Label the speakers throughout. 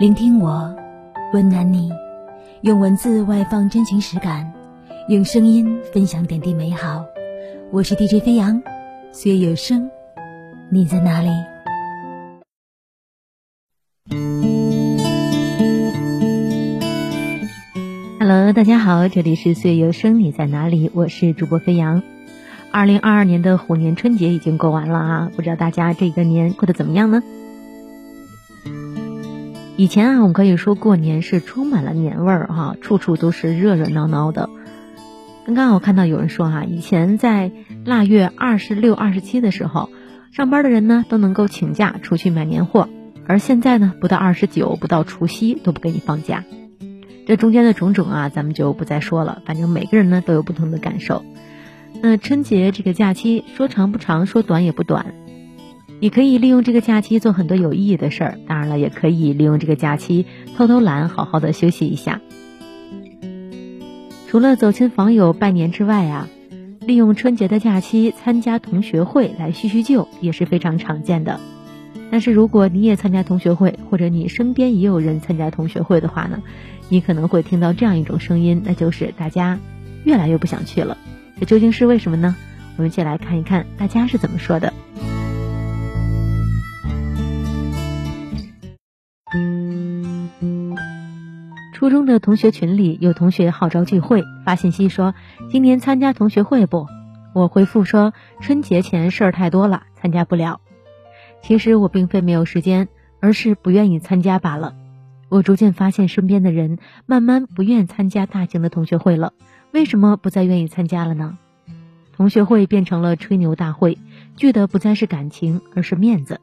Speaker 1: 聆听我，温暖你，用文字外放真情实感，用声音分享点滴美好。我是 DJ 飞扬，岁月有声，你在哪里
Speaker 2: ？Hello，大家好，这里是岁月有声，你在哪里？我是主播飞扬。二零二二年的虎年春节已经过完了啊，不知道大家这个年过得怎么样呢？以前啊，我们可以说过年是充满了年味儿哈，处处都是热热闹闹的。刚刚我看到有人说哈，以前在腊月二十六、二十七的时候，上班的人呢都能够请假出去买年货，而现在呢，不到二十九，不到除夕都不给你放假。这中间的种种啊，咱们就不再说了。反正每个人呢都有不同的感受。那春节这个假期说长不长，说短也不短。你可以利用这个假期做很多有意义的事儿，当然了，也可以利用这个假期偷偷懒，好好的休息一下。除了走亲访友拜年之外啊，利用春节的假期参加同学会来叙叙旧也是非常常见的。但是如果你也参加同学会，或者你身边也有人参加同学会的话呢，你可能会听到这样一种声音，那就是大家越来越不想去了。这究竟是为什么呢？我们一起来看一看大家是怎么说的。初中的同学群里有同学号召聚会，发信息说今年参加同学会不？我回复说春节前事儿太多了，参加不了。其实我并非没有时间，而是不愿意参加罢了。我逐渐发现身边的人慢慢不愿参加大型的同学会了。为什么不再愿意参加了呢？同学会变成了吹牛大会，聚的不再是感情，而是面子。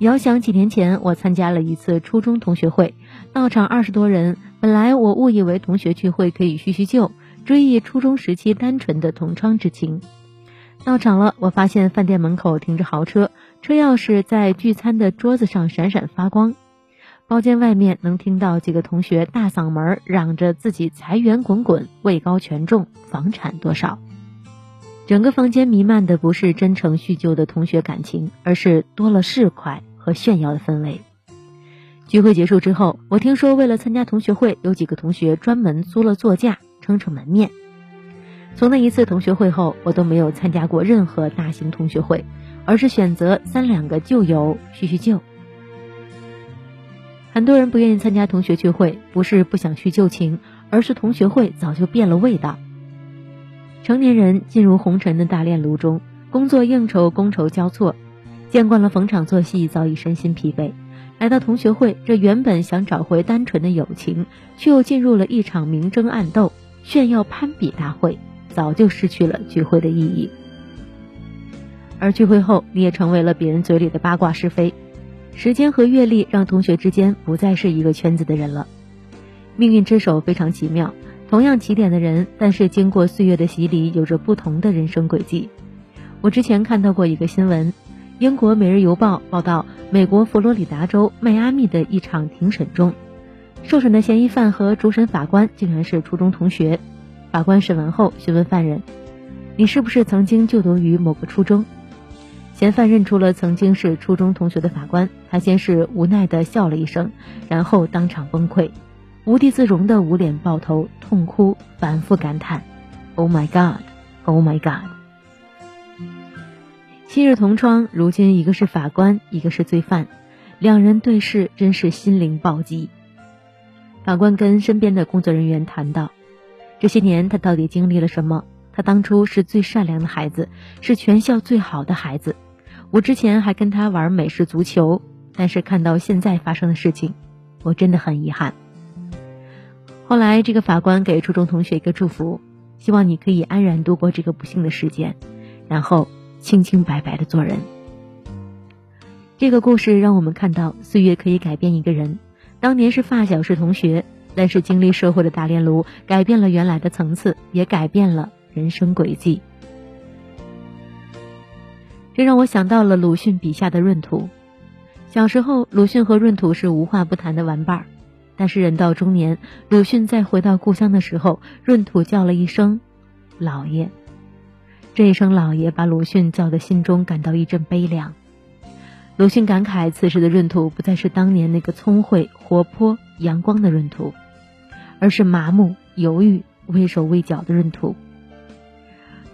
Speaker 2: 遥想几年前，我参加了一次初中同学会，到场二十多人。本来我误以为同学聚会可以叙叙旧，追忆初中时期单纯的同窗之情。到场了，我发现饭店门口停着豪车，车钥匙在聚餐的桌子上闪闪发光。包间外面能听到几个同学大嗓门嚷着自己财源滚滚、位高权重、房产多少。整个房间弥漫的不是真诚叙旧的同学感情，而是多了市侩。和炫耀的氛围。聚会结束之后，我听说为了参加同学会，有几个同学专门租了座驾，撑撑门面。从那一次同学会后，我都没有参加过任何大型同学会，而是选择三两个旧友叙叙旧。很多人不愿意参加同学聚会，不是不想叙旧情，而是同学会早就变了味道。成年人进入红尘的大炼炉中，工作应酬觥筹交错。见惯了逢场作戏，早已身心疲惫。来到同学会，这原本想找回单纯的友情，却又进入了一场明争暗斗、炫耀攀比大会，早就失去了聚会的意义。而聚会后，你也成为了别人嘴里的八卦是非。时间和阅历让同学之间不再是一个圈子的人了。命运之手非常奇妙，同样起点的人，但是经过岁月的洗礼，有着不同的人生轨迹。我之前看到过一个新闻。英国《每日邮报》报道，美国佛罗里达州迈阿密的一场庭审中，受审的嫌疑犯和主审法官竟然是初中同学。法官审问后询问犯人：“你是不是曾经就读于某个初中？”嫌犯认出了曾经是初中同学的法官，他先是无奈地笑了一声，然后当场崩溃，无地自容的捂脸抱头痛哭，反复感叹：“Oh my God! Oh my God!” 昔日同窗，如今一个是法官，一个是罪犯，两人对视，真是心灵暴击。法官跟身边的工作人员谈到，这些年他到底经历了什么？他当初是最善良的孩子，是全校最好的孩子。我之前还跟他玩美式足球，但是看到现在发生的事情，我真的很遗憾。后来，这个法官给初中同学一个祝福，希望你可以安然度过这个不幸的事件，然后。清清白白的做人。这个故事让我们看到，岁月可以改变一个人。当年是发小是同学，但是经历社会的大炼炉，改变了原来的层次，也改变了人生轨迹。这让我想到了鲁迅笔下的闰土。小时候，鲁迅和闰土是无话不谈的玩伴儿，但是人到中年，鲁迅再回到故乡的时候，闰土叫了一声“老爷”。这一声“老爷”把鲁迅叫得心中感到一阵悲凉。鲁迅感慨，此时的闰土不再是当年那个聪慧、活泼、阳光的闰土，而是麻木、犹豫、畏手畏脚的闰土。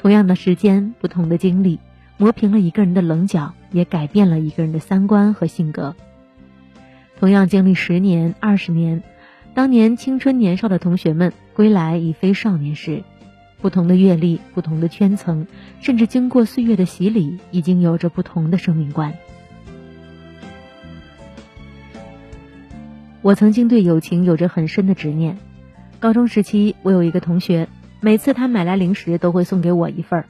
Speaker 2: 同样的时间，不同的经历，磨平了一个人的棱角，也改变了一个人的三观和性格。同样经历十年、二十年，当年青春年少的同学们归来已非少年时。不同的阅历，不同的圈层，甚至经过岁月的洗礼，已经有着不同的生命观。我曾经对友情有着很深的执念。高中时期，我有一个同学，每次他买来零食都会送给我一份儿。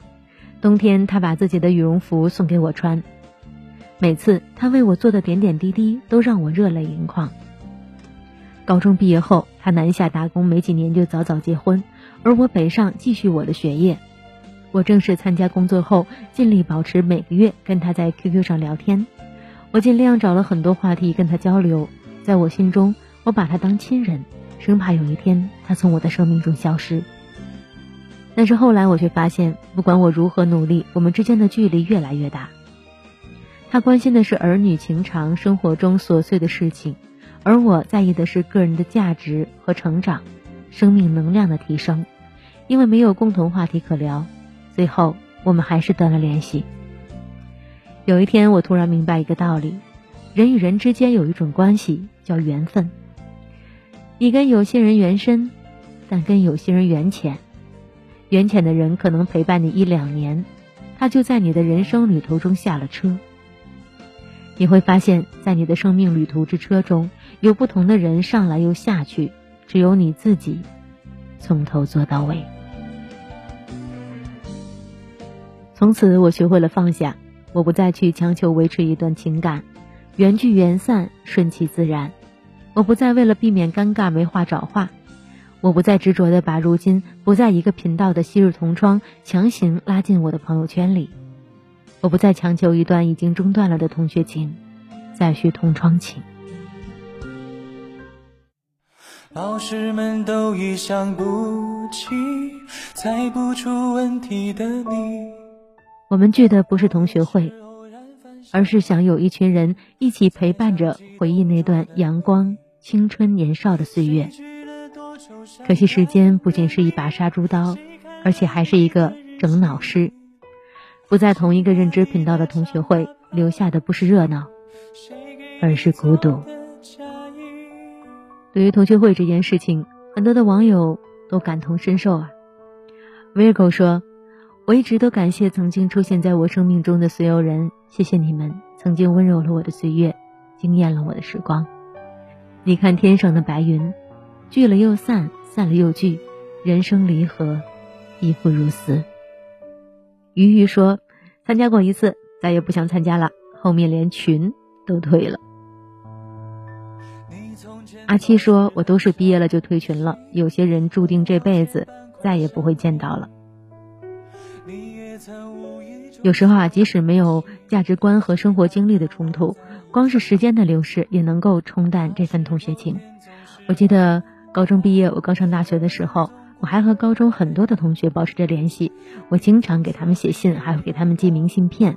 Speaker 2: 冬天，他把自己的羽绒服送给我穿。每次他为我做的点点滴滴，都让我热泪盈眶。高中毕业后，他南下打工，没几年就早早结婚，而我北上继续我的学业。我正式参加工作后，尽力保持每个月跟他在 QQ 上聊天。我尽量找了很多话题跟他交流。在我心中，我把他当亲人，生怕有一天他从我的生命中消失。但是后来我却发现，不管我如何努力，我们之间的距离越来越大。他关心的是儿女情长、生活中琐碎的事情，而我在意的是个人的价值和成长、生命能量的提升。因为没有共同话题可聊，最后我们还是断了联系。有一天，我突然明白一个道理。人与人之间有一种关系叫缘分，你跟有些人缘深，但跟有些人缘浅。缘浅的人可能陪伴你一两年，他就在你的人生旅途中下了车。你会发现在你的生命旅途之车中有不同的人上来又下去，只有你自己从头做到尾。从此，我学会了放下，我不再去强求维持一段情感。缘聚缘散，顺其自然。我不再为了避免尴尬没话找话，我不再执着的把如今不在一个频道的昔日同窗强行拉进我的朋友圈里。我不再强求一段已经中断了的同学情，再续同窗情。老师们都已想不起猜不出问题的你。我们聚的不是同学会。而是想有一群人一起陪伴着，回忆那段阳光、青春、年少的岁月。可惜时间不仅是一把杀猪刀，而且还是一个整脑师。不在同一个认知频道的同学会，留下的不是热闹，而是孤独。对于同学会这件事情，很多的网友都感同身受啊。Virgo 说。我一直都感谢曾经出现在我生命中的所有人，谢谢你们曾经温柔了我的岁月，惊艳了我的时光。你看天上的白云，聚了又散，散了又聚，人生离合，亦复如斯。鱼鱼说，参加过一次，再也不想参加了，后面连群都退了。阿七说，我都是毕业了就退群了，有些人注定这辈子再也不会见到了。有时候啊，即使没有价值观和生活经历的冲突，光是时间的流逝也能够冲淡这份同学情。我记得高中毕业，我刚上大学的时候，我还和高中很多的同学保持着联系，我经常给他们写信，还会给他们寄明信片，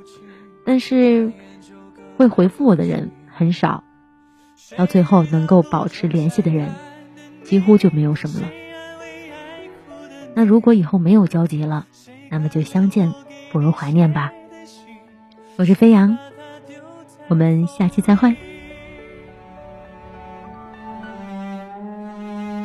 Speaker 2: 但是会回复我的人很少，到最后能够保持联系的人几乎就没有什么了。那如果以后没有交集了，那么就相见不如怀念吧。我是飞扬，我们下期再会。